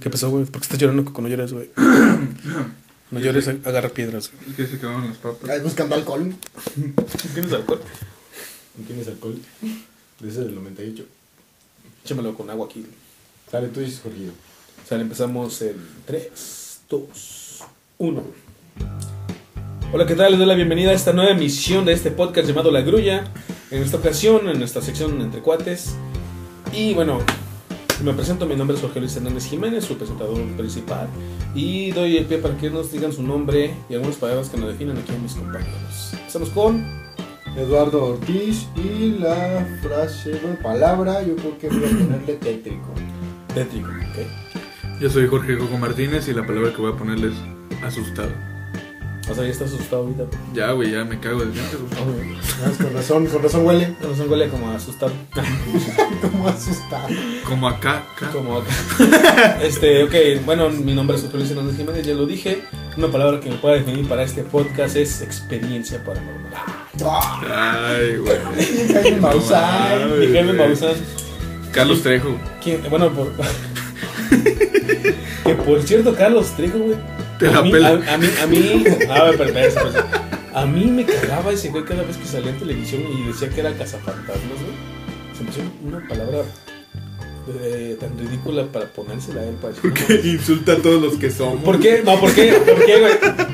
¿Qué pasó, güey? ¿Por qué estás llorando cuando lloras, güey? No llores, agarra piedras. güey. Es que se acabaron las papas. Buscando alcohol. ¿Tienes alcohol? ¿Tienes alcohol? De ese del 98. Échamelo con agua aquí. Sale, tú dices, Jorge. O sea, empezamos en 3, 2, 1. Hola, ¿qué tal? Les doy la bienvenida a esta nueva emisión de este podcast llamado La Grulla. En esta ocasión, en nuestra sección Entre Cuates. Y bueno, me presento, mi nombre es Jorge Luis Hernández Jiménez, su presentador principal. Y doy el pie para que nos digan su nombre y algunas palabras que nos definan aquí a mis compañeros. Empezamos con... Eduardo Ortiz y la frase, bueno, palabra, yo creo que voy a ponerle tétrico. Tétrico, ¿ok? Yo soy Jorge Coco Martínez y la palabra que voy a ponerles es asustado. O sea, ya estás asustado ahorita. Ya, güey, ya me cago de. Ah, con razón, con razón huele. No se huele como asustado. Como asustado. Como acá, acá. Como acá. Este, ok, bueno, mi nombre es Jorge Luis Hernández Jiménez, ya lo dije. Una palabra que me pueda definir para este podcast es experiencia paranormal. Ay, güey. Jaime Maussan. Jaime Maussan, Carlos Trejo. ¿quién? Bueno, por. que por cierto, Carlos Trejo, güey. Te a la mí, pela. A, a mí, a mí. A. A mí me cagaba ese güey cada vez que salía en televisión y decía que era cazafantasmas, güey. Se me hizo una palabra eh, tan ridícula para ponérsela a él para decir, "No, Que insulta a todos los que somos. ¿Por qué? No, ¿por qué? ¿Por qué, güey?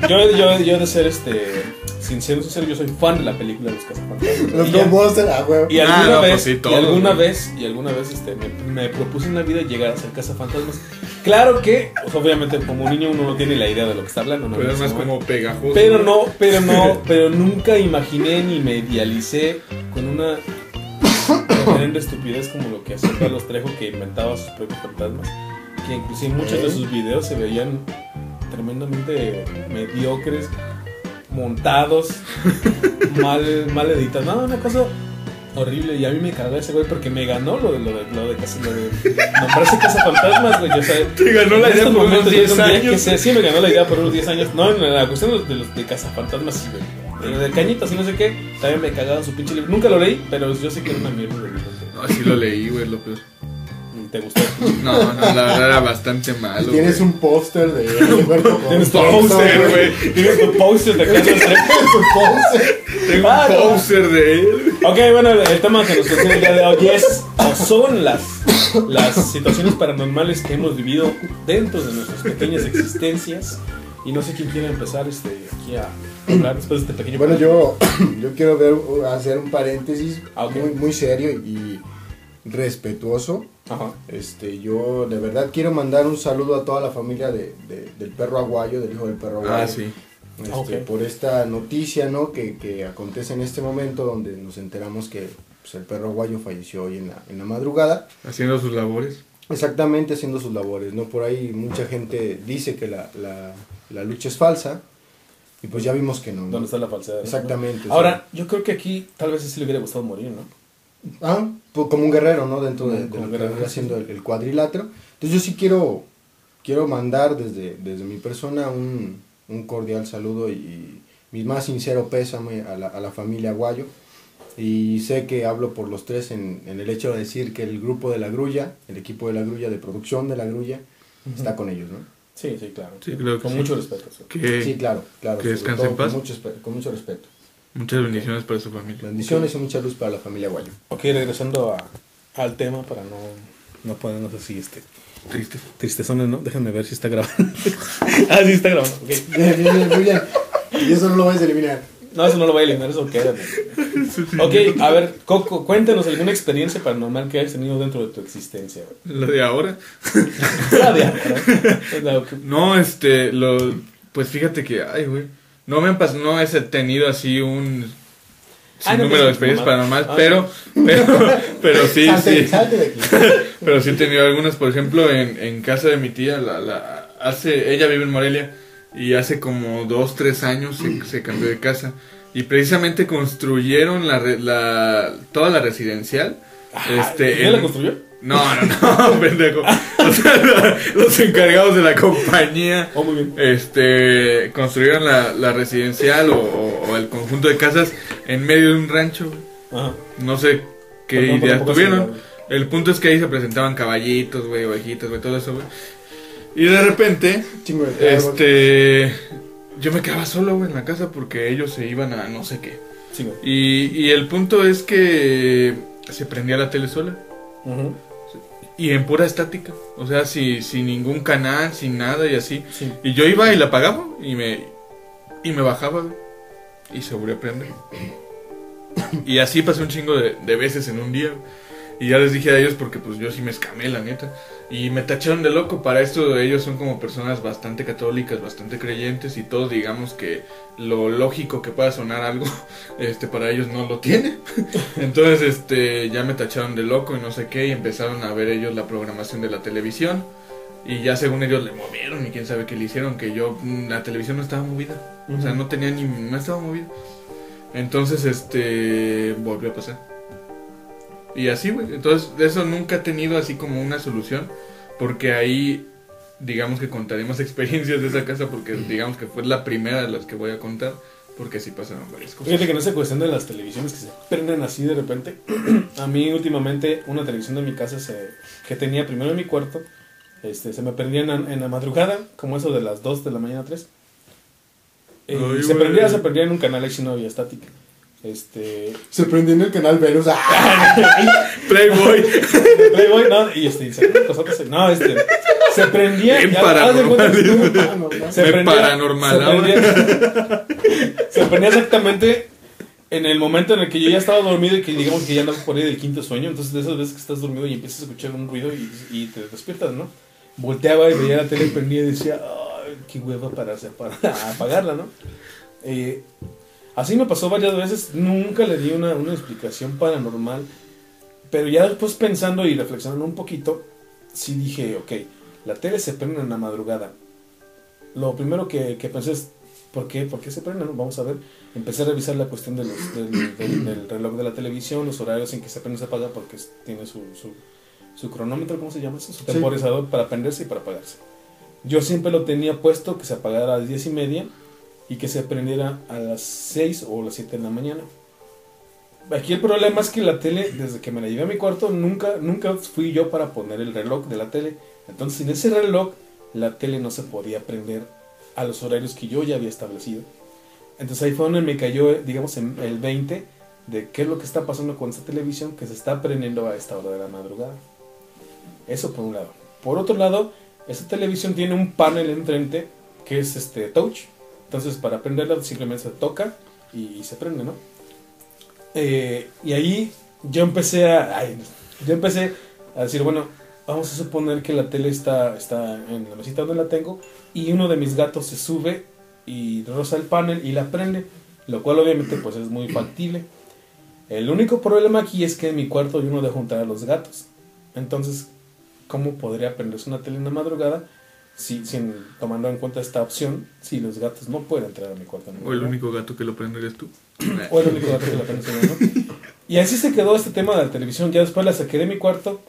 Yo, yo, yo de ser este. Sincero, sincero, yo soy fan de la película de los cazafantasmas. Los Ghostbusters, ah, güey. Y Ah, alguna no, pues vez, y alguna güey. vez, y alguna vez este, me, me propuse en la vida llegar a ser cazafantasmas. Claro que, pues, obviamente, como niño uno no tiene la idea de lo que está hablando, ¿no? Pero es más como pegajoso. Pero no, pero no, pero nunca imaginé ni me idealicé con una tremenda estupidez como lo que hacía Carlos Trejo que inventaba sus propios fantasmas. Que inclusive muchos de sus videos se veían tremendamente mediocres, montados, mal, mal editados. No, una cosa horrible. Y a mí me cagó ese güey porque me ganó lo de lo de lo de, casi- lo de nombrarse casa fantasmas, güey. O sea, Te ganó la idea estos por unos momentos yo 10 tendría años. que ser- sí, me ganó la idea por unos 10 años. No, en la cuestión de los de, los de sí, güey. Pero de cañitas y no sé qué, también me cagaba su pinche libro. Nunca lo leí, pero yo sé que era una mierda de libro. No, sí lo leí, güey, lo peor. ¿Te gustó? No, no, la verdad era bastante malo. Y tienes un póster de Alberto Tienes tu póster, güey. Tienes tu póster de Carlos Trejo. Tu póster. Tengo Ah, un no. poster de él. Ok, bueno, el tema que nos contiene el día de hoy es o son las, las situaciones paranormales que hemos vivido dentro de nuestras pequeñas existencias. Y no sé quién quiere empezar este, aquí a hablar después de este pequeño. Bueno, yo, yo quiero ver, hacer un paréntesis Ah, muy, muy serio y respetuoso. Ajá. Este, yo de verdad quiero mandar un saludo a toda la familia de, de- del perro aguayo, del hijo del perro aguayo. Ah, sí. Este. Por esta noticia, ¿no? Que, que acontece en este momento donde nos enteramos que pues, el perro aguayo falleció hoy en la, en la madrugada. Haciendo sus labores. Exactamente haciendo sus labores, ¿no? Por ahí mucha gente dice que la, la- la lucha es falsa y pues ya vimos que no. ¿no? ¿Dónde está la falsedad? Exactamente. Ahora, yo creo que aquí tal vez sí le hubiera gustado morir, ¿no? Ah, pues como un guerrero, ¿no? Dentro de, Como- de lo que siendo sí. el, el cuadrilátero. Entonces yo sí quiero, quiero mandar desde, desde mi persona un, un cordial saludo y mi más sincero pésame a la, a la familia Aguayo. Y sé que hablo por los tres en, en el hecho de decir que el grupo de la grulla, el equipo de la grulla, de producción de la grulla, está con ellos, ¿no? Sí, sí, claro. Sí, Con sí. mucho respeto. sí. Que Sí, claro, claro. que sobre descanse todo en paz. Con mucho, con mucho respeto. Muchas bendiciones para su familia. Bendiciones y mucha luz para la familia Aguayo. Ok, regresando a- al tema para no, no ponernos así, este, Triste. tristezones, ¿no? Déjenme ver si está grabando. ah, sí, está grabando, ok. Bien, bien, bien, muy bien. Y eso no lo vais a eliminar. No, eso no lo voy a eliminar, eso queda. Ok, a ver, Coco, cuéntanos alguna experiencia paranormal que hayas tenido dentro de tu existencia. güey. Lo de ahora. La de ahora. La No, este, lo, pues fíjate que, ay, güey, no me han no he tenido así un Ay, no, número pues, de experiencias normal. paranormales, Ah, pero, pero, pero sí, salte, sí, salte de aquí. pero sí he tenido algunas, por ejemplo, en, en casa de mi tía, la, la, hace, ella vive en Morelia, y hace como dos, tres años se, se cambió de casa, y precisamente construyeron la, la, toda la residencial, este, ¿Quién en- la construyó? no, no, no, pendejo. Los encargados de la compañía Oh, muy bien. este construyeron la, la residencial o, o- o el conjunto de casas en medio de un rancho. Ajá. No sé qué por ideas tuvieron. El punto es que ahí se presentaban caballitos, güey, ovejitas, güey, todo eso, güey. Y de repente, de este, yo me quedaba solo, güey, en la casa porque ellos se iban a no sé qué. Sí. Y, y el punto es que se prendía la tele sola. Ujú. Y en pura estática. O sea, si, sin ningún canal, sin nada y así. Sí. Y yo iba y la apagaba y me, y me bajaba. Y se volvió a prender. Y así pasé un chingo de, de veces en un día. Y ya les dije a ellos porque pues yo sí me escamé, la neta. Y me tacharon de loco. Para esto ellos son como personas bastante católicas, bastante creyentes. Y todos digamos que lo lógico que pueda sonar algo, este para ellos no lo tiene. Entonces este ya me tacharon de loco y no sé qué. Y empezaron a ver ellos la programación de la televisión. Y ya según ellos le movieron y quién sabe qué le hicieron, que yo, mm, la televisión no estaba movida. O sea, no tenía ni, no estaba movida. Entonces, este, volvió a pasar. Y así, güey. Entonces, eso nunca ha tenido así como una solución. Porque ahí, digamos que contaremos experiencias de esa casa porque digamos que fue la primera de las que voy a contar. Porque sí pasaron varias cosas. Fíjate que en esa cuestión de las televisiones que se prenden así de repente, a mí últimamente una televisión de mi casa se, que tenía primero en mi cuarto, este, se me prendía en, la- en la madrugada, como eso de las 2 de la mañana 3. Eh, Ay, se prendía, se prendía en un canal X no había estática. Este, Se prendió en el canal Venus. ¡Ah! Playboy. Playboy, no, y este, cosas- no, este, se prendía. Paranormal. se prendía, paranormalaba. se prendía, se prendía exactamente en el momento en el que yo ya estaba dormido y que digamos que ya andaba por ahí del quinto sueño. Entonces, de esas veces que estás dormido y empiezas a escuchar un ruido y, y te despiertas, ¿no? Volteaba y veía la tele prendida y decía, ay, qué hueva para, hacer, para apagarla, ¿no? Eh, así me pasó varias veces. Nunca le di una, una explicación paranormal. Pero ya después pensando y reflexionando un poquito, sí dije, ok, la tele se prende en la madrugada. Lo primero que, que pensé es, ¿por qué? ¿Por qué se prende? Vamos a ver. Empecé a revisar la cuestión de los- del, del- del reloj de la televisión, los horarios en que se prende y se apaga, porque tiene su, su, su cronómetro, ¿cómo se llama eso? Su temporizador para prenderse y para apagarse. Yo siempre lo tenía puesto que se apagara a las 10 y media y que se prendiera a las 6 o las 7 de la mañana. Aquí el problema es que la tele, desde que me la llevé a mi cuarto, nunca, nunca fui yo para poner el reloj de la tele. Entonces, sin ese reloj, la tele no se podía prender a los horarios que yo ya había establecido. Entonces ahí fue donde me cayó, digamos, en el 20 de qué es lo que está pasando con esta televisión que se está prendiendo a esta hora de la madrugada. Eso por un lado. Por otro lado, esta televisión tiene un panel enfrente que es este touch. Entonces para prenderla simplemente se toca y, se prende, ¿no? Eh, y ahí yo empecé a, yo empecé a decir, bueno, vamos a suponer que la tele está, está en la mesita donde la tengo y uno de mis gatos se sube y roza el panel y la prende, lo cual obviamente pues es muy factible. El único problema aquí es que en mi cuarto yo no dejo entrar a los gatos. Entonces, ¿cómo podría prenderse una tele en la madrugada si, sin, tomando en cuenta esta opción si los gatos no pueden entrar a mi cuarto? la O el único gato que lo prende eres tú. O el único gato que la prende ¿no? Y así se quedó este tema de la televisión. Ya después la saqué de mi cuarto.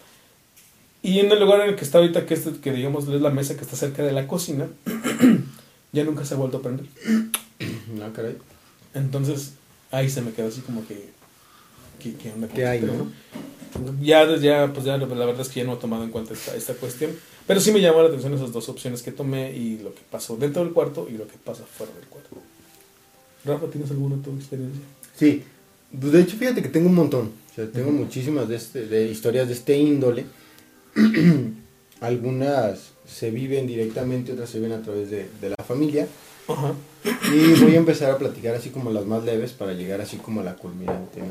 Y en el lugar en el que está ahorita, que, es, que digamos es la mesa que está cerca de la cocina, ya nunca se ha vuelto a prender. No, caray. Entonces, ahí se me quedó así como que. ¿Qué, qué onda ¿Qué este hay, no? Ya, ya, pues ya, la verdad es que ya no he tomado en cuenta esta, esta cuestión. Pero sí me llamó la atención esas dos opciones que tomé y lo que pasó dentro del cuarto y lo que pasa fuera del cuarto. Rafa, ¿tienes alguna tu experiencia? Sí, pues de hecho fíjate que tengo un montón, o sea, tengo muchísimas de, este, de historias de este índole. Algunas se viven directamente, otras se ven a través de, de la familia. Ajá. Y voy a empezar a platicar así como las más leves para llegar así como a la culminante. ¿no?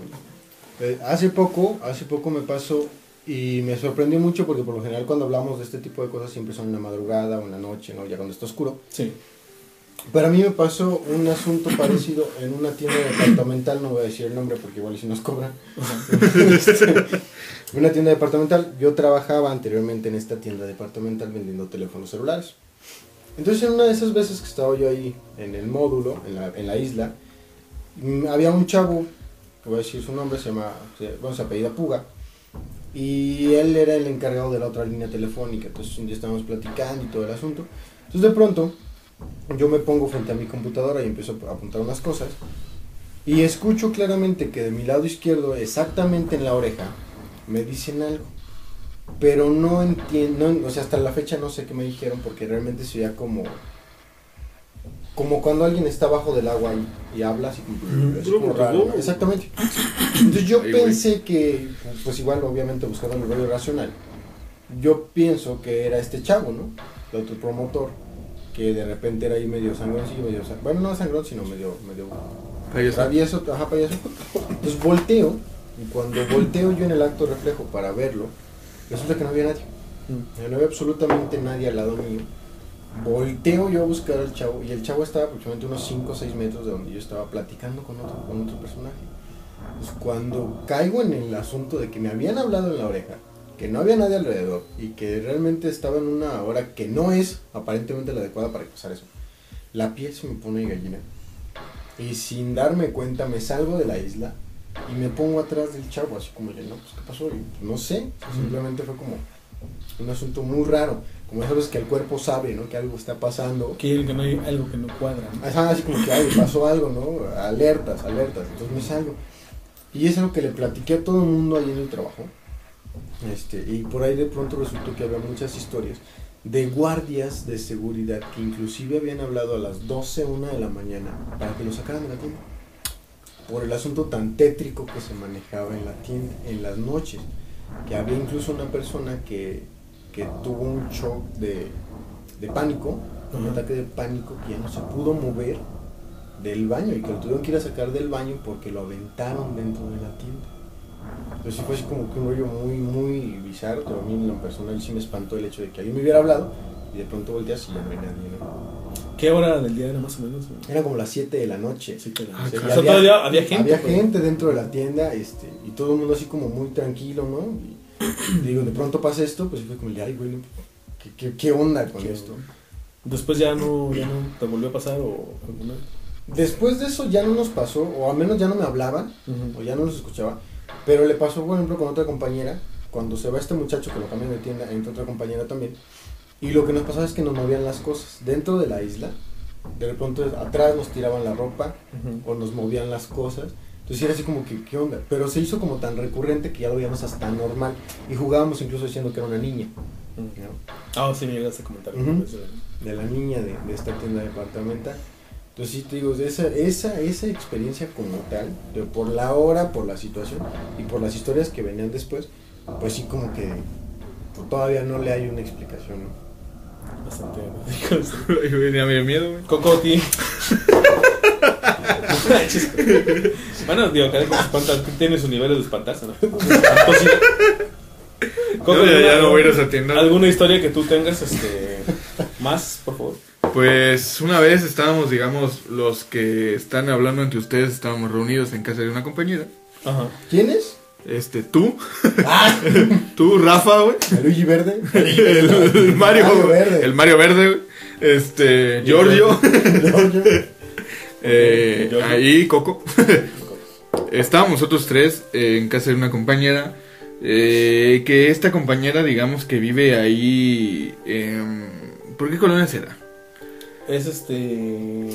Eh, hace poco, hace poco me pasó y me sorprendió mucho porque por lo general cuando hablamos de este tipo de cosas siempre son en la madrugada o en la noche, ¿no? Ya cuando está oscuro. Sí. Para mí me pasó un asunto parecido en una tienda departamental, no voy a decir el nombre porque igual si nos cobran. Este, una tienda departamental, yo trabajaba anteriormente en esta tienda departamental vendiendo teléfonos celulares. Entonces en una de esas veces que estaba yo ahí en el módulo, en la, en la isla, mm, había un chavo, que voy a decir su nombre, se llama, bueno, se apellida Puga, y él era el encargado de la otra línea telefónica, entonces un día estábamos platicando y todo el asunto. Entonces de pronto yo me pongo frente a mi computadora y empiezo a apuntar unas cosas. Y escucho claramente que de mi lado izquierdo, exactamente en la oreja, me dicen algo. pero no entiendo, o sea, hasta la fecha no sé qué me dijeron porque realmente se como como cuando alguien está abajo del agua y, y habla así como, como raro, ¿no? Exactamente. Entonces yo pensé que, pues igual obviamente buscando el rollo racional, yo pienso que era este chavo, ¿no? El otro promotor, que de repente era ahí medio sangroncillo, medio san- bueno, no sangrón, sino medio, medio Payaso. travieso, ajá, payaso. Entonces volteo, y cuando volteo yo en el acto reflejo para verlo, resulta que no había nadie. No había absolutamente nadie al lado mío. Volteo yo a buscar al chavo y el chavo estaba aproximadamente unos 5 o 6 metros de donde yo estaba platicando con otro, con otro personaje. Pues cuando caigo en el asunto de que me habían hablado en la oreja, que no había nadie alrededor y que realmente estaba en una hora que no es aparentemente la adecuada para pasar eso, la piel se me pone de gallina. Y sin darme cuenta me salgo de la isla y me pongo atrás del chavo, así como de, no, pues, ¿qué pasó? Y, pues, no sé, simplemente fue como un asunto muy raro. Como sabes que el cuerpo sabe, ¿no? Que algo está pasando. Que, que no hay algo que no cuadra. ¿no? Ajá, así como que ay, pasó algo, ¿no? Alertas, alertas. Entonces me salgo. Y es algo que le platiqué a todo el mundo ahí en el trabajo. Este, y por ahí de pronto resultó que había muchas historias de guardias de seguridad que inclusive habían hablado a las 12, 1 de la mañana para que lo sacaran de la tienda. Por el asunto tan tétrico que se manejaba en la tienda en las noches. Que había incluso una persona que, que tuvo un shock de, de pánico, un ataque de pánico que ya no se pudo mover del baño y que lo tuvieron que ir a sacar del baño porque lo aventaron dentro de la tienda. Entonces sí fue así como que un rollo muy, muy bizarro, pero a mí en lo personal sí me espantó el hecho de que alguien me hubiera hablado y de pronto volteas y ya no hay nadie. ¿no? ¿Qué hora del día era más o menos? Era como las 7 de la noche. Sí, O sea, todavía había gente. Había pero- gente dentro de la tienda este, y todo el mundo así como muy tranquilo, ¿no? Y digo, de pronto pasa esto, pues fue como, ay, güey, ¿qué, qué, qué onda con ¿Qué esto? Después ya no, ya no te volvió a pasar o alguna. Después de eso ya no nos pasó, o al menos ya no me hablaban, Ujú. o ya no los escuchaba, pero le pasó, por ejemplo, con otra compañera, cuando se va este muchacho que lo cambian de tienda, entra otra compañera también, y lo que nos pasaba es que nos movían las cosas dentro de la isla, de pronto atrás nos tiraban la ropa, Ujú. o nos movían las cosas. Entonces era así como que, ¿qué onda? Pero se hizo como tan recurrente que ya lo veíamos hasta normal. Y jugábamos incluso diciendo que era una niña. Ah, sí, me llegaste a comentar. Ujú. Eso. De la niña de, de esta tienda departamental. Entonces sí te digo, esa, esa, esa experiencia como tal, de por la hora, por la situación y por las historias que venían después, pues sí como que pues, todavía no le hay una explicación, ¿no? Bastante. Dio miedo, güey. Cocoti. bueno, digo, cada espanta, tiene sus niveles de espantarse, ¿no? Coco, No, ya, ya ¿alguna- no voy a ir a esa tienda. ¿Alguna historia que tú tengas este, más, por favor? Pues una vez estábamos, digamos, los que están hablando entre ustedes, estábamos reunidos en casa de una compañera. Ajá. ¿Quién es? Este, tú, ¡Ah! tú, Rafa, güey. ¿El Luigi Verde? El, el Mario, Mario Verde. El Mario Verde, güey. Este, Giorgio. Giorgio. Eh, ahí, Coco. Estábamos nosotros tres eh, en casa de una compañera. eh, que esta compañera, digamos que vive ahí. em, ¿Por qué colonia será? Es este.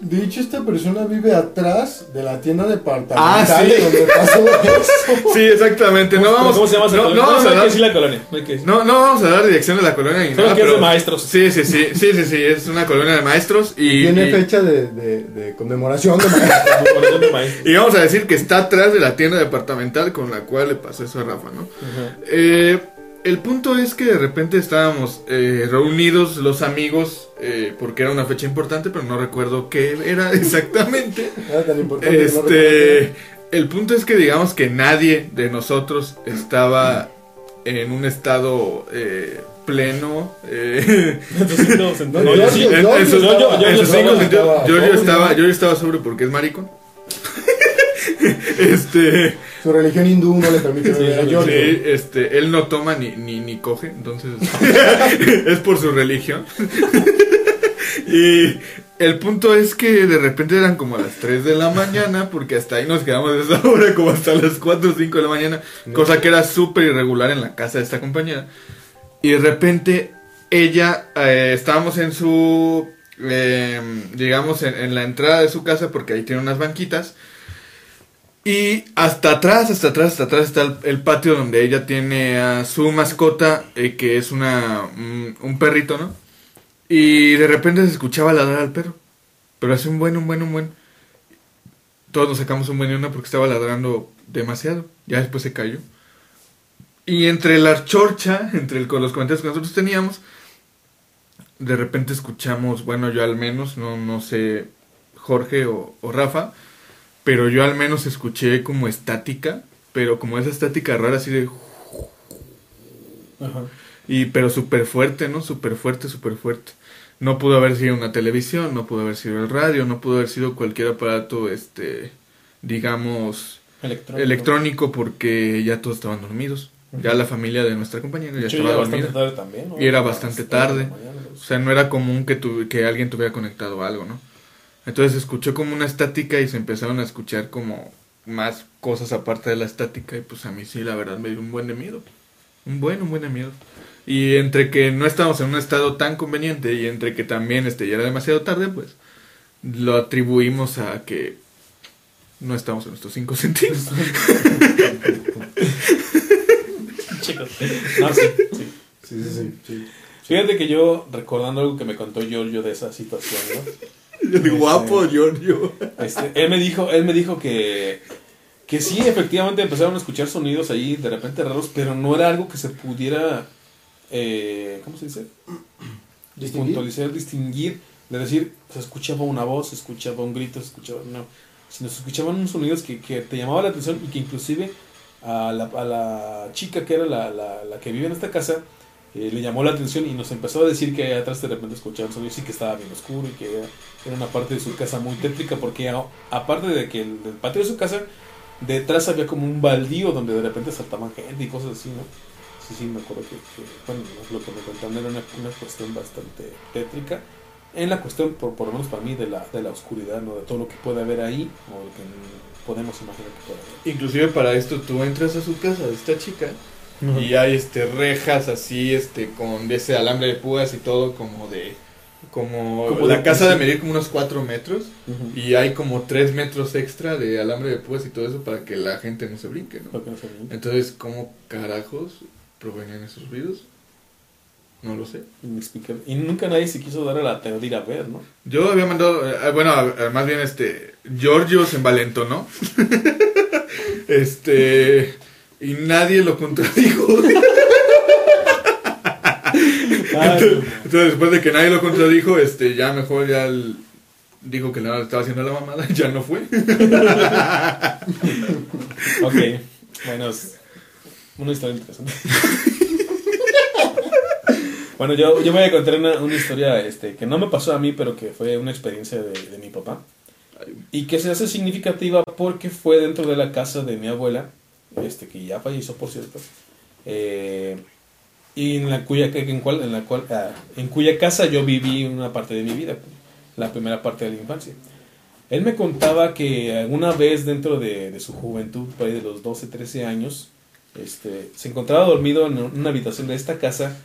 De hecho, esta persona vive atrás de la tienda departamental Ah, sí. de donde pasó eso. Sí, exactamente. No ¿Cómo- vamos, ¿Cómo se llama esa no, colonia? no vamos no a hay que dar, decir la colonia. No no, no vamos a dar dirección de la colonia ni Solo nada. que es de pero- maestros. Sí, sí, sí, sí, sí, sí, es una colonia de maestros y, Tiene y- fecha de, de, de conmemoración de y vamos a decir que está atrás de la tienda departamental con la cual le pasó eso a Rafa, ¿no? Ajá. Eh, el punto es que de repente estábamos eh, reunidos los amigos eh, porque era una fecha importante, pero no recuerdo qué era exactamente. Era tan importante que no Este, el punto es que digamos que nadie de nosotros estaba en un estado eh, pleno. eh, En sus cinco sentidos. No, Oye, yo- estaba sobre porque es maricón. este, Su religión hindú no le permite beber a sí, sí, este, él no toma ni, ni, ni coge, entonces es por su religión. y el punto es que de repente eran como a las 3 de la mañana, porque hasta ahí nos quedamos de esa hora, como hasta las 4 o 5 de la mañana, cosa que era súper irregular en la casa de esta compañera. Y de repente ella, eh, estábamos en su, eh, digamos, en, en la entrada de su casa, porque ahí tiene unas banquitas. Y hasta atrás, hasta atrás, hasta atrás está el, patio donde ella tiene a su mascota, eh, que es una un, un perrito, ¿no? Y de repente se escuchaba ladrar al perro. Pero hace un buen, un buen, un buen. Todos nos sacamos un buen y una porque estaba ladrando demasiado. Ya después se cayó. Y entre la chorcha, entre el- los comentarios que nosotros teníamos, de repente escuchamos, bueno, yo al menos, no, no sé, Jorge o, o Rafa, pero yo al menos escuché como estática, pero como esa estática rara así de... Ajá. Y pero súper fuerte, ¿no? Súper fuerte, súper fuerte. No pudo haber sido una televisión, no pudo haber sido el radio, no pudo haber sido cualquier aparato, este, digamos, Electrónico. electrónico porque ya todos estaban dormidos. Ya la familia de nuestra compañera ya estaba dormida. tarde también, ¿no? Y era bastante tarde. O sea, no era común que, tu- que alguien tuviera conectado algo, ¿no? Entonces se escuchó como una estática y se empezaron a escuchar como más cosas aparte de la estática y pues a mí sí, la verdad, me dio un buen de miedo. Un buen, un buen de miedo. Y entre que no estábamos en un estado tan conveniente y entre que también este, ya era demasiado tarde, pues lo atribuimos a que no estamos en nuestros cinco sentidos. Chicos. No, sí, sí. Sí, sí, sí. sí. Fíjate que yo, recordando algo que me contó Giorgio de esa situación, ¿no? De guapo, Giorgio. Este, él me dijo, él me dijo que, que sí, efectivamente empezaron a escuchar sonidos ahí de repente raros, pero no era algo que se pudiera, eh, ¿cómo se dice? ¿Distinguir? Puntualizar, distinguir, de decir, se escuchaba una voz, se escuchaba un grito, se escuchaba, no, sino se escuchaban unos sonidos que, que te llamaban la atención y que inclusive a la, a la chica que era la, la, la que vive en esta casa, eh, le llamó la atención y nos empezó a decir que atrás de repente escuchaban sonidos y que estaba bien oscuro y que era, una parte de su casa muy tétrica porque aparte de que el, patio de su casa, detrás había como un baldío donde de repente saltaban gente y cosas así, ¿no? Sí, sí, me acuerdo que, que, bueno, lo que me contaron era una, una cuestión bastante tétrica. En la cuestión, por, por lo menos para mí, de la, de la oscuridad, ¿no? De todo lo que puede haber ahí o lo que podemos imaginar que puede haber. Inclusive para esto tú entras a su casa esta chica y hay este rejas así este con ese alambre de púas y todo como de como, Como la de casa de medir como unos 4 metros y hay como 3 metros extra de alambre de púas y todo eso para que la gente no se brinque, ¿no? No se. Entonces, ¿cómo carajos provenían esos ruidos? No lo sé. Y nunca nadie se quiso dar a la tarea de ir a ver, ¿no? Yo había mandado, eh, bueno, eh, más bien este, Giorgio se envalentonó. este, y nadie lo contradijo. Entonces, después de que nadie lo contradijo, este, ya mejor ya el- dijo que le estaba haciendo la mamada ya no fue. ok, bueno, es una historia interesante. bueno, yo, yo voy a contar una, una historia este, que no me pasó a mí, pero que fue una experiencia de, de mi papá. Y que se hace significativa porque fue dentro de la casa de mi abuela, este, que ya falleció, por cierto. eh, y en la cuya, en cual, en la cual, ah, en cuya casa yo viví una parte de mi vida, la primera parte de la infancia. Él me contaba que alguna vez dentro de, de su juventud, por ahí de los 12, 13 años, este, se encontraba dormido en una habitación de esta casa,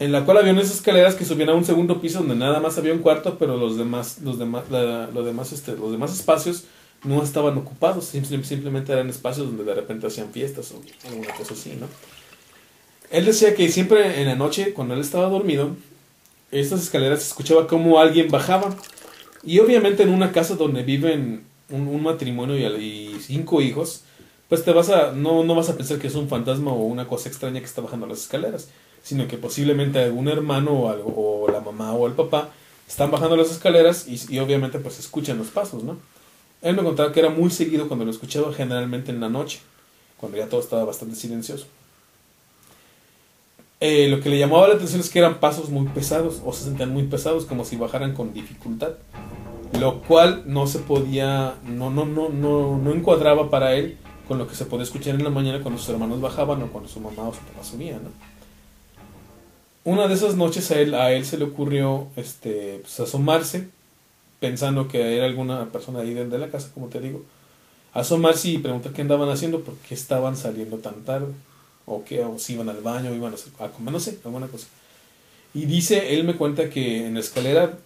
en la cual había unas escaleras que subían a un segundo piso donde nada más había un cuarto, pero los demás, los demás, la- los demás, este, los demás espacios no estaban ocupados, simple- simplemente eran espacios donde de repente hacían fiestas o alguna cosa así, ¿no? Él decía que siempre en la noche, cuando él estaba dormido, estas escaleras se escuchaba como alguien bajaba. Y obviamente en una casa donde viven un, matrimonio y, cinco hijos, pues te vas a, no, no vas a pensar que es un fantasma o una cosa extraña que está bajando las escaleras, sino que posiblemente algún hermano o, algo, o la mamá o el papá están bajando las escaleras y obviamente pues escuchan los pasos, ¿no? Él me contaba que era muy seguido cuando lo escuchaba, generalmente en la noche, cuando ya todo estaba bastante silencioso. Eh, lo que le llamaba la atención es que eran pasos muy pesados, o se sentían muy pesados, como si bajaran con dificultad. Lo cual no se podía, no, no, no, no, no encuadraba para él con lo que se podía escuchar en la mañana cuando sus hermanos bajaban o cuando su mamá o su papá subían, ¿no? Una de esas noches a él, a él se le ocurrió este, pues, asomarse, pensando que era alguna persona ahí de la casa, como te digo. Asomarse y preguntar qué andaban haciendo, por qué estaban saliendo tan tarde o que o si iban al baño, iban a, comer, no sé, alguna cosa. Y dice, él me cuenta que en la escalera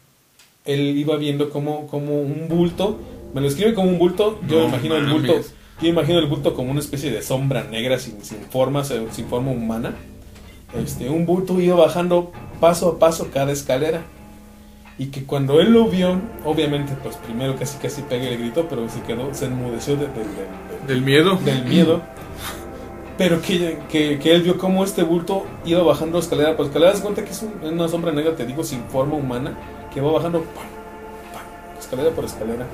él iba viendo como, como un bulto Me lo describe como un bulto. Yo No imagino el bulto. Yo imagino el bulto como una especie de sombra negra sin, sin forma, sin forma humana. Este, un bulto iba bajando paso a paso cada escalera. Y que cuando él lo vio, obviamente, pues primero casi casi pega el grito, pero se quedó, se enmudeció de- de- de- de- Del miedo. del miedo. Pero que, que, que él vio cómo este bulto iba bajando escalera por escalera. Das cuenta que es un- una sombra negra, te digo, sin forma humana, que va bajando pam, pam, escalera por escalera.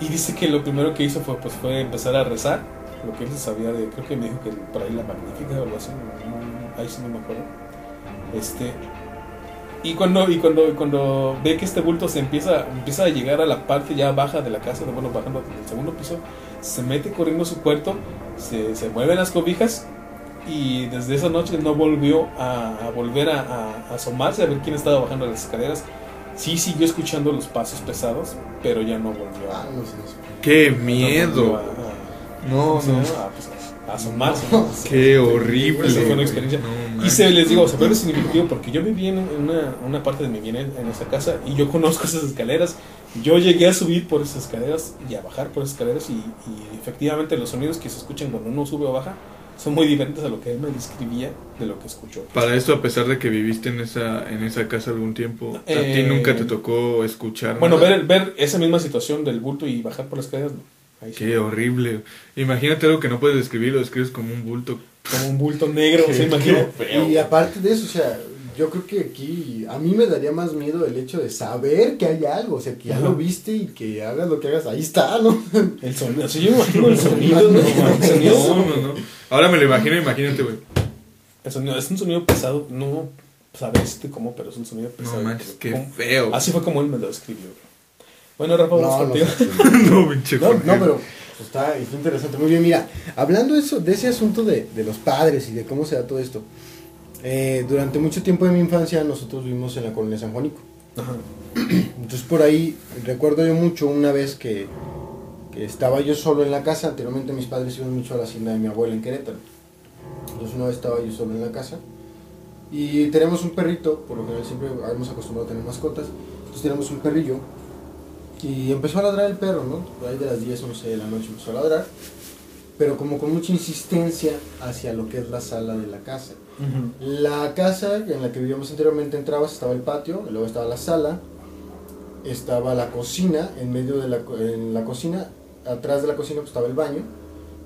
Y dice que lo primero que hizo fue, pues, fue empezar a rezar. Lo que él se sabía de, creo que me dijo que por ahí la magnífica o algo así, ahí sí no me acuerdo. Este, y cuando, y cuando, cuando ve que este bulto se empieza, empieza a llegar a la parte ya baja de la casa, de, bueno, bajando del segundo piso, se mete corriendo a su cuarto, se, se mueven las cobijas y desde esa noche no volvió a, a volver a, a- a asomarse a ver quién estaba bajando las escaleras. Sí siguió escuchando los pasos pesados, pero ya no volvió a, Ah, no sé, no. Qué no miedo. a- a- No, ¿cómo se no. A, pues, a asomarse. ¿no? Qué horrible. Esa fue una experiencia. Y se les digo, se vuelve significativo porque yo viví en una, una parte de mi vida en, esa casa y yo conozco esas escaleras. Yo llegué a subir por esas escaleras y a bajar por esas escaleras y, y efectivamente los sonidos que se escuchan cuando uno sube o baja son muy diferentes a lo que él me describía de lo que escuchó. Para esto, a pesar de que viviste en esa, en esa casa algún tiempo, a Eh, ti nunca te tocó escuchar. Bueno, nada? ver, ver esa misma situación del bulto y bajar por las escaleras, no. Ahí sí. Qué horrible. Imagínate algo que no puedes describir, lo describes como un bulto. Como un bulto negro, se imagina. Y aparte de eso, o sea, yo creo que aquí a mí me daría más miedo el hecho de saber que hay algo, o sea, que ya Ajá. lo viste y que hagas lo que hagas, ahí está, ¿no? El sonido, sí, yo me imagino el sonido, ¿no? El sonido, No, no, no. Ahora me lo imagino, imagínate, güey. el sonido- es un sonido pesado, no sabes de cómo, pero es un sonido pesado. No manches, qué Como- feo. Así fue como él me lo describió. Bueno, Rafa, vamos No, no, contigo. no, pinche no, Jorge. no, pero pues, está, está interesante. Muy bien, mira, hablando de, eso, de ese asunto de, de los padres y de cómo se da todo esto, eh, durante mucho tiempo de mi infancia nosotros vivimos en la colonia San Juanico. Ajá. Entonces por ahí recuerdo yo mucho una vez que, que estaba yo solo en la casa, anteriormente mis padres iban mucho a la hacienda de mi abuela en Querétaro. Entonces una vez estaba yo solo en la casa y tenemos un perrito, por lo general siempre hemos acostumbrado a tener mascotas, entonces tenemos un perrillo y empezó a ladrar el perro, ¿no? Por ahí de las 10, 11 de la noche empezó a ladrar, pero como con mucha insistencia hacia lo que es la sala de la casa. La casa en la que vivíamos anteriormente entrabas, estaba el patio, luego estaba la sala, estaba la cocina, en medio de la, en la cocina, atrás de la cocina pues, estaba el baño,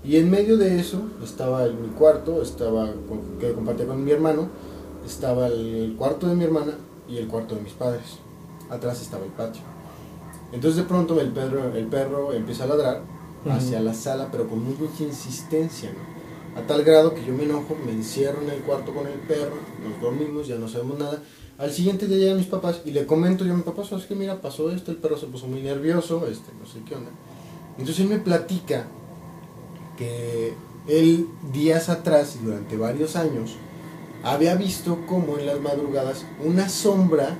y en medio de eso estaba el- mi cuarto, estaba con- que compartía con mi hermano, estaba el cuarto de mi hermana y el cuarto de mis padres. Atrás estaba el patio. Entonces de pronto el perro, el perro empieza a ladrar hacia la sala, pero con mucha insistencia, ¿no? A tal grado que yo me enojo, me encierro en el cuarto con el perro, nos dormimos, ya no sabemos nada. Al siguiente día llegan mis papás y le comento yo a mi papá, ¿sabes qué? Mira, pasó esto, el perro se puso muy nervioso, este, no sé qué onda. Entonces él me platica que él días atrás y durante varios años había visto como en las madrugadas una sombra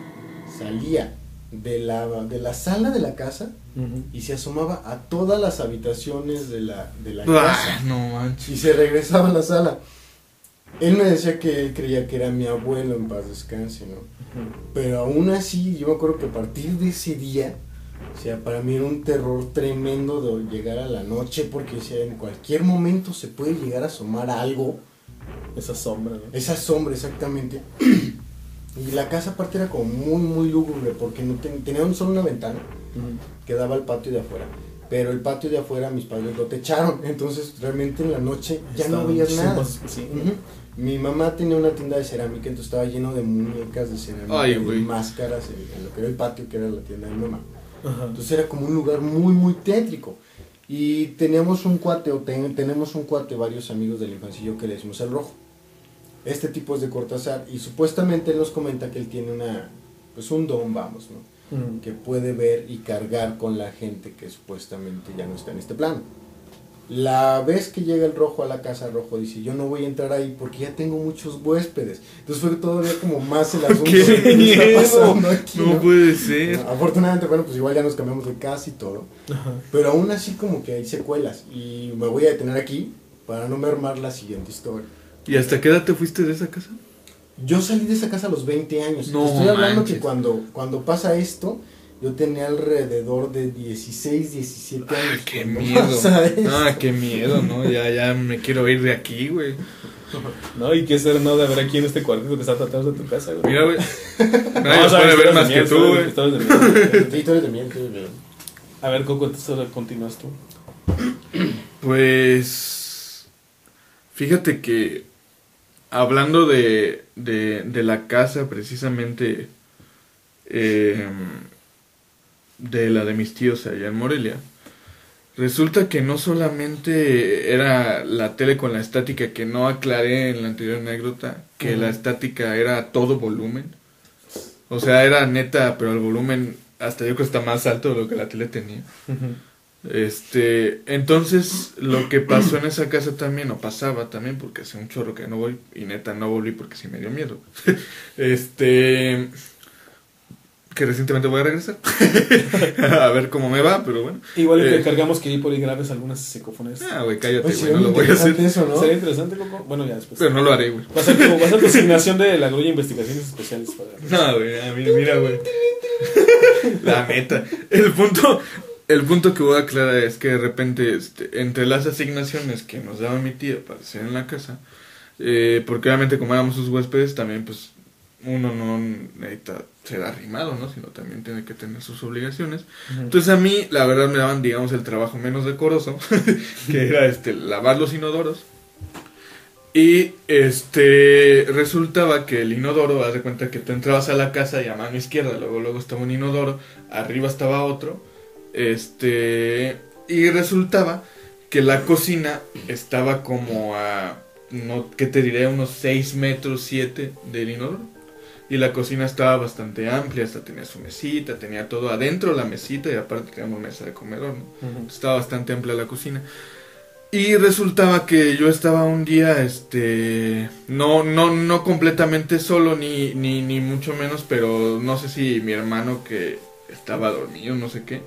salía de la, de la sala de la casa y se asomaba a todas las habitaciones de la, de la casa no manches. y se regresaba a la sala. Él me decía que él creía que era mi abuelo en paz descanse, ¿no? Pero aún así, yo me acuerdo que a partir de ese día, o sea, para mí era un terror tremendo de llegar a la noche, porque o sea, en cualquier momento se puede llegar a asomar algo, Esa sombra, ¿no? esa sombra exactamente. Y la casa aparte era como muy, muy lúgubre, porque no ten- tenía un- solo una ventana que daba al patio de afuera. Pero el patio de afuera mis padres lo techaron, entonces realmente en la noche ya no veías nada. Mi mamá tenía una tienda de cerámica, entonces estaba lleno de muñecas de cerámica Ay, y güey. máscaras en, en lo que era el patio, que era la tienda de mi mamá. Ajá. Entonces era como un lugar muy, muy tétrico. Y teníamos un cuate, o ten- tenemos un cuate, varios amigos de la infancia y yo que le decimos el rojo. Este tipo es de Cortázar y supuestamente él nos comenta que él tiene una, pues un don, vamos, ¿no? Mm. que puede ver y cargar con la gente que supuestamente ya no está en este plano. La vez que llega el rojo a la casa, rojo dice, yo no voy a entrar ahí porque ya tengo muchos huéspedes. Entonces fue todavía como más el asunto ¡Qué de qué está pasando aquí, No ¿no? puede ser. Afortunadamente, bueno, pues igual ya nos cambiamos de casa y todo. Ajá. Pero aún así como que hay secuelas y me voy a detener aquí para no mermar la siguiente historia. ¿Y hasta qué edad te fuiste de esa casa? Yo salí de esa casa a los 20 años. No Estoy hablando manches. que cuando, cuando pasa esto, Yo tenía alrededor de 16, 17 Ah, años. qué cuando miedo. Ah, qué miedo, ¿no? Ya, ya me quiero ir de aquí, güey. No, y qué ser no de ver aquí en este cuartito que está atrás de tu casa, güey. Mira, güey. No, Nadie o lo sea, puede ver más que tú, güey. A ver, Coco, entonces ahora continúas tú. Pues. Fíjate que. Hablando de, de, de la casa, precisamente. eh, de la de mis tíos allá en Morelia. Resulta que no solamente era la tele con la estática que no aclaré en la anterior anécdota, que la estática era a todo volumen. O sea, era neta, pero el volumen hasta yo creo que está más alto de lo que la tele tenía. Este, entonces lo que pasó en esa casa también, o pasaba también, porque hace un chorro que no voy, y neta no volví porque sí me dio miedo. este, que recientemente voy a regresar. a ver cómo me va, pero bueno. Igual y Eh, cargamos que ahí por ahí grabes algunas psicofonías. Ah, güey, cállate, güey, no lo voy a hacer. eso, ¿no? Sería interesante, Coco. Bueno, ya después. Pero no lo haré, güey. Va a ser, como, va a ser tu asignación de la grulla investigaciones especiales para. No, güey, mira, mira, güey. La neta. El punto, el punto que voy a aclarar es que de repente, este, entre las asignaciones que nos daba mi tía para hacer en la casa, eh, porque obviamente como éramos sus huéspedes, también pues uno no necesita ser arrimado, ¿no? Sino también tiene que tener sus obligaciones. Entonces a mí, la verdad, me daban, digamos, el trabajo menos decoroso, que era este, lavar los inodoros. Y este resultaba que el inodoro, haz de cuenta que tú entrabas a la casa y a mano izquierda, luego luego estaba un inodoro, arriba estaba otro. Este y resultaba que la cocina estaba como a no qué te diré, unos 6 metros 7 del inodoro. Y la cocina estaba bastante amplia, hasta tenía su mesita, tenía todo adentro la mesita y aparte tenía una mesa de comedor, ¿no? Estaba bastante amplia la cocina. Y resultaba que yo estaba un día, este, no, no, no completamente solo, ni, ni, ni mucho menos, pero no sé si mi hermano que estaba dormido, no sé qué,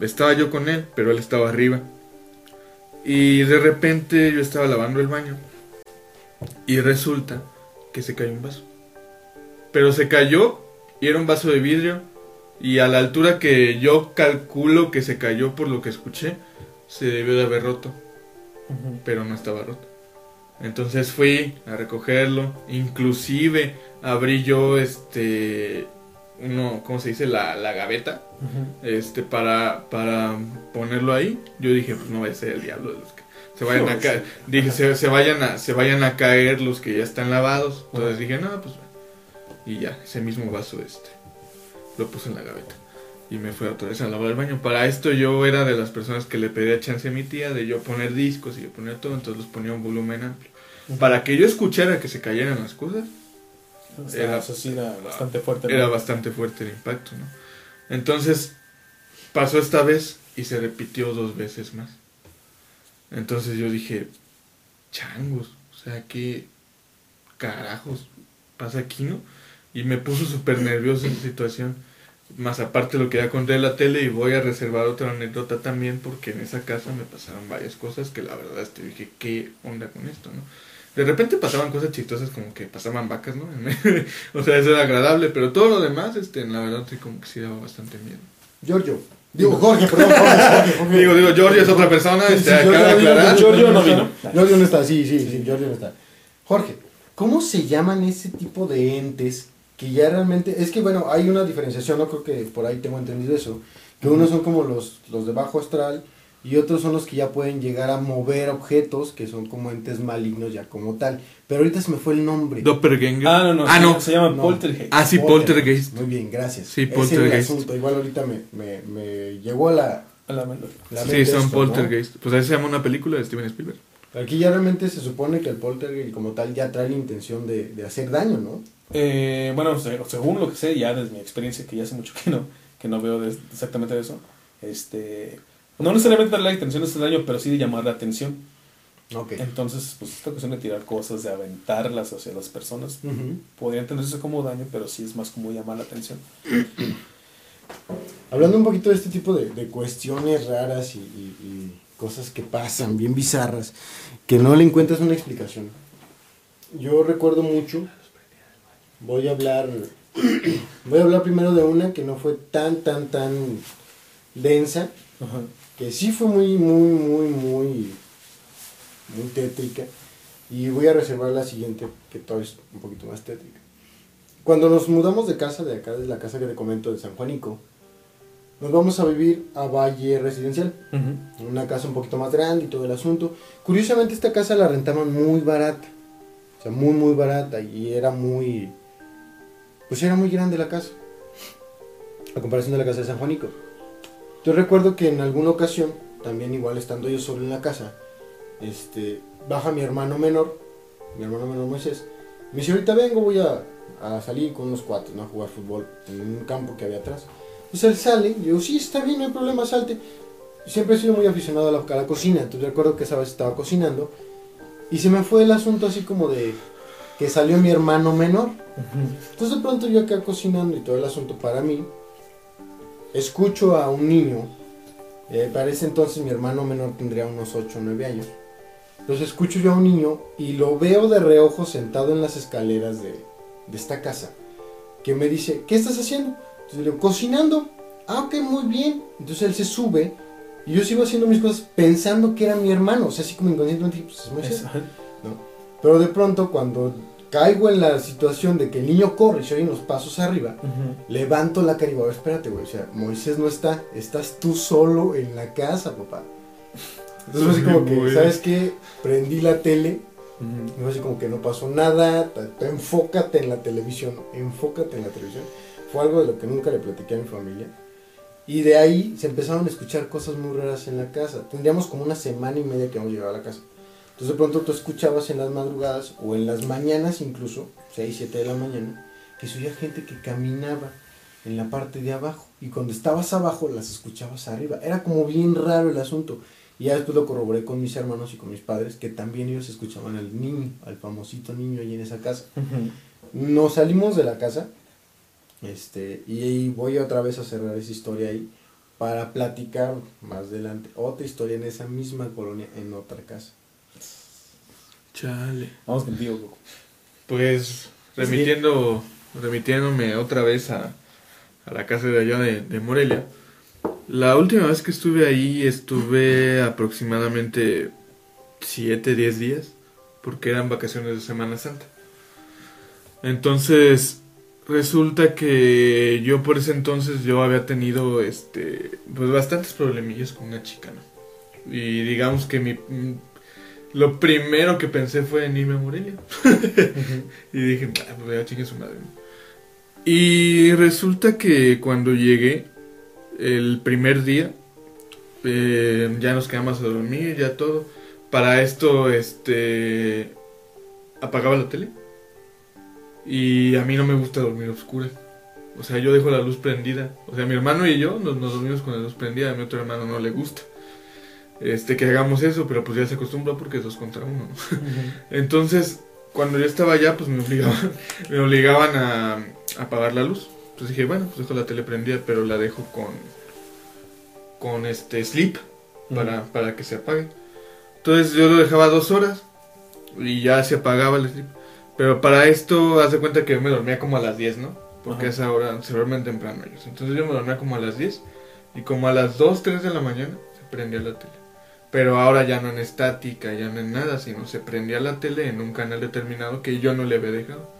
estaba yo con él, pero él estaba arriba. Y de repente yo estaba lavando el baño. Y resulta que se cayó un vaso. Pero se cayó y era un vaso de vidrio. Y a la altura que yo calculo que se cayó por lo que escuché, se debió de haber roto pero no estaba roto. Entonces fui a recogerlo, inclusive abrí yo este uno, ¿cómo se dice? La, la gaveta, este para para ponerlo ahí. Yo dije, pues no va a ser el diablo de los que se vayan a caer. Dije, se, se vayan a se vayan a caer los que ya están lavados. Entonces dije, "No, pues y ya, ese mismo vaso este lo puse en la gaveta y me fui otra vez a lavar el baño. Para esto yo era de las personas que le pedía chance a mi tía de yo poner discos y yo poner todo, entonces los ponía un volumen amplio. Para que yo escuchara que se cayeran las cosas, Era, Era- eso sí era bastante fuerte. ¿no? era bastante fuerte el impacto, ¿no? Entonces pasó esta vez y se repitió dos veces más. Entonces yo dije, changos, o sea, ¿qué carajos pasa aquí, no? Y me puso súper nervioso esa situación. Más aparte lo que ya conté en la tele y voy a reservar otra anécdota también porque en esa casa me pasaron varias cosas que la verdad este, dije, ¿qué onda con esto, no? De repente pasaban cosas chistosas como que pasaban vacas, ¿no? o sea, eso era agradable, pero todo lo demás, este, la verdad sí como que sí daba bastante miedo. Giorgio. Digo, Jorge, perdón, Jorge, Jorge, Jorge. Digo, digo, George es otra persona, Sí, este, sí, acaba de Giorgio- aclarar. Giorgio no vino. Giorgio no está, sí, sí, sí, Giorgio no está. Jorge, ¿cómo se llaman ese tipo de entes que ya realmente, es que bueno, hay una diferenciación, no creo que por ahí tengo entendido eso, que unos son como los, los de bajo astral y otros son los que ya pueden llegar a mover objetos, que son como entes malignos ya como tal. Pero ahorita se me fue el nombre. Doppelganger. Ah, no, no. Ah, se- no. Se llama No. Poltergeist. Ah, sí, Poltergeist. Muy bien, gracias. Sí, Ese es Poltergeist. el asunto. Igual ahorita me, me, me llegó a la, A la la Sí, son esto, ¿no? Poltergeist. Pues así se llama una película de Steven Spielberg. Aquí ya realmente se supone que el poltergeist como tal ya trae la intención de, de hacer daño, ¿no? Eh, bueno, se- según lo que sé, ya desde mi experiencia, que ya hace mucho que no, que no veo de- exactamente eso, este, no necesariamente darle la intención de hacer daño, pero sí de llamar la atención. Ok. Entonces, pues esta cuestión de tirar cosas, de aventarlas hacia las personas, Ujú. podría entenderse como daño, pero sí es más como llamar la atención. Hablando un poquito de este tipo de, de cuestiones raras y, y- y cosas que pasan, bien bizarras, que no le encuentras una explicación. Yo recuerdo mucho, voy a hablar Voy a hablar primero de una que no fue tan, tan, tan densa, Ajá. que sí fue muy, muy, muy, muy, muy tétrica. Y voy a reservar la siguiente, que todavía es un poquito más tétrica. Cuando nos mudamos de casa, de acá, de la casa que te comento de San Juanico, nos vamos a vivir a Valle Residencial. Ujú. Una casa un poquito más grande y todo el asunto. Curiosamente esta casa la rentaban muy barata. O sea, muy, muy barata. Y era muy... Pues era muy grande la casa. A comparación de la casa de San Juanico. Yo recuerdo que en alguna ocasión, también igual estando yo solo en la casa, este, baja mi hermano menor, mi hermano menor Moisés, me dice, ahorita vengo, voy a, a salir con unos cuates, ¿no? A jugar fútbol en un campo que había atrás. Pues él sale, y yo digo, sí, está bien, no hay problema, salte. Siempre he sido muy aficionado a la, a la cocina, entonces recuerdo que esa vez estaba cocinando y se me fue el asunto así como de que salió mi hermano menor. Entonces de pronto yo acá cocinando y todo el asunto para mí, escucho a un niño, eh, para ese entonces mi hermano menor tendría unos 8 o 9 años, entonces escucho yo a un niño y lo veo de reojo sentado en las escaleras de, de esta casa, que me dice, ¿qué estás haciendo? Entonces le digo, cocinando. Ah, ok, muy bien. Entonces él se sube y yo sigo haciendo mis cosas pensando que era mi hermano, o sea, así como inconscientemente, pues es ajá. Pero de pronto cuando caigo en la situación de que el niño corre y se oyen los pasos arriba, levanto la cara y digo, espérate, güey, o sea, Moisés no está, estás tú solo en la casa, papá. Entonces fue así como que. ¿sabes qué? Prendí la tele, y fue así como que no pasó nada, enfócate en la televisión, enfócate en la televisión. Fue algo de lo que nunca le platiqué a mi familia. Y de ahí se empezaron a escuchar cosas muy raras en la casa. Tendríamos como una semana y media que hemos llegado a la casa. Entonces de pronto tú escuchabas en las madrugadas o en las mañanas incluso, 6, 7 de la mañana, que se oía gente que caminaba en la parte de abajo. Y cuando estabas abajo las escuchabas arriba. Era como bien raro el asunto. Y ya después lo corroboré con mis hermanos y con mis padres, que también ellos escuchaban al niño, al famosito niño ahí en esa casa. Nos salimos de la casa este, y voy otra vez a cerrar esa historia ahí para platicar más adelante otra historia en esa misma colonia en otra casa. Chale. Vamos contigo, Coco. Pues remitiendo, remitiéndome otra vez a, a la casa de allá de, de Morelia. La última vez que estuve ahí estuve aproximadamente 7, 10 días, porque eran vacaciones de Semana Santa. Entonces, resulta que yo por ese entonces yo había tenido este pues bastantes problemillas con una chica, ¿no? Y digamos que mi lo primero que pensé fue en irme a Morelia. Y dije, "Ah, pues ya chingue su madre. ¿no?". Y resulta que cuando llegué, el primer día, eh, ya nos quedamos a dormir, ya todo. Para esto, este, apagaba la tele. Y a mí no me gusta dormir a oscuras. O sea, yo dejo la luz prendida. O sea, mi hermano y yo nos, nos dormimos con la luz prendida. A mi otro hermano no le gusta. Este, que hagamos eso, pero pues ya se acostumbró porque es dos contra uno. ¿no? Entonces, cuando yo estaba allá, pues me obligaban, me obligaban a, a apagar la luz. Entonces dije, bueno, pues dejo la tele prendida, pero la dejo con, con este sleep para, para que se apague. Entonces yo lo dejaba dos horas y ya se apagaba el sleep. Pero para esto, haz de cuenta que yo me dormía como a las 10, ¿no? Porque Ajá. a esa hora se duermen temprano ellos. Entonces yo me dormía como a las 10 y como a las 2, 3 de la mañana se prendía la tele. Pero ahora ya no en estática, ya no en nada, sino se prendía la tele en un canal determinado que yo no le había dejado.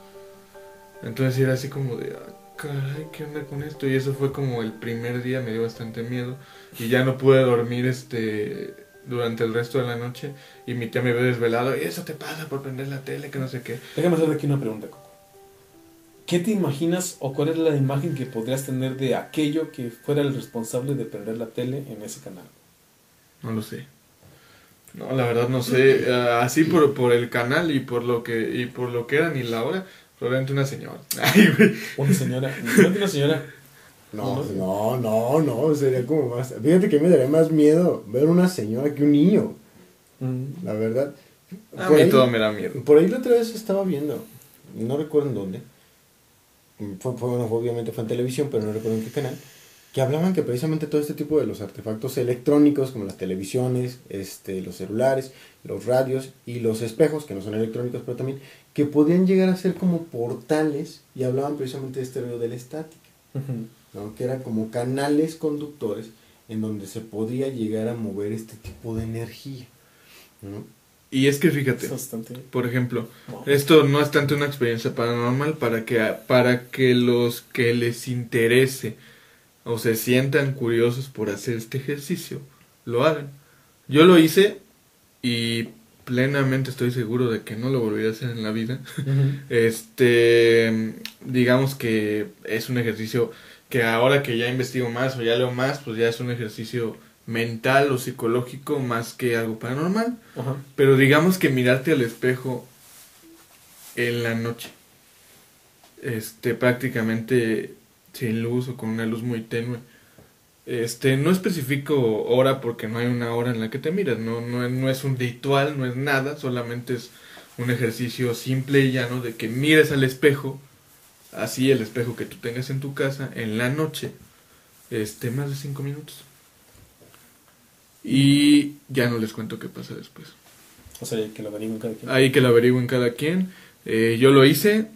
Entonces era así como de, ah, caray, ¿qué onda con esto? Y eso fue como el primer día, me dio bastante miedo. Y ya no pude dormir este durante el resto de la noche. Y mi tía me ve desvelado, y eso te pasa por prender la tele, que no sé qué. Déjame hacerte aquí una pregunta, Coco. ¿Qué te imaginas o cuál es la imagen que podrías tener de aquello que fuera el responsable de prender la tele en ese canal? No lo sé. No, la verdad no sé. Ah, así por, por el canal y por lo que y por lo que era ni la hora, probablemente una señora. Ay, güey. Una señora, no una señora. No, no, no, no, sería como más... Fíjate que me daría más miedo ver una señora que un niño, Mm, la verdad. A Por mí ahí- todo me da miedo. Por ahí la otra vez estaba viendo, no recuerdo en dónde, fue, fue- bueno, obviamente fue en televisión, pero no recuerdo en qué canal, que hablaban que precisamente todo este tipo de los artefactos electrónicos, como las televisiones, este, los celulares, los radios y los espejos, que no son electrónicos, pero también, que podían llegar a ser como portales y hablaban precisamente de este rollo de la estática, ¿no? que eran como canales conductores en donde se podría llegar a mover este tipo de energía. ¿no? Y es que fíjate, bastante. por ejemplo, Wow. esto no es tanto una experiencia paranormal para que, para que los que les interese o se sientan curiosos por hacer este ejercicio, lo hagan. Yo lo hice y plenamente estoy seguro de que no lo volveré a hacer en la vida. Este, digamos que es un ejercicio que ahora que ya investigo más o ya leo más, pues ya es un ejercicio mental o psicológico más que algo paranormal. Pero digamos que mirarte al espejo en la noche, este, prácticamente sin luz o con una luz muy tenue. Este, no especifico hora porque no hay una hora en la que te miras, no, no, no es un ritual, no es nada, solamente es un ejercicio simple y llano de que mires al espejo, así el espejo que tú tengas en tu casa, en la noche, este, más de cinco minutos. Y ya no les cuento qué pasa después. O sea, que lo averigüen cada quien. Ahí que lo averigüen cada quien. Eh, yo lo hice,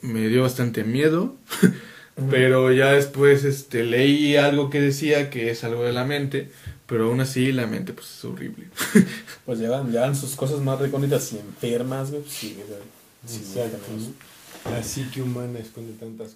me dio bastante miedo, Pero ya después este, leí algo que decía que es algo de la mente, pero aún así la mente pues es horrible. Pues llevan, llevan sus cosas más recónditas y enfermas, güey. pues Sí, güey. Sí, sí. ¿no? La psique humana esconde tantas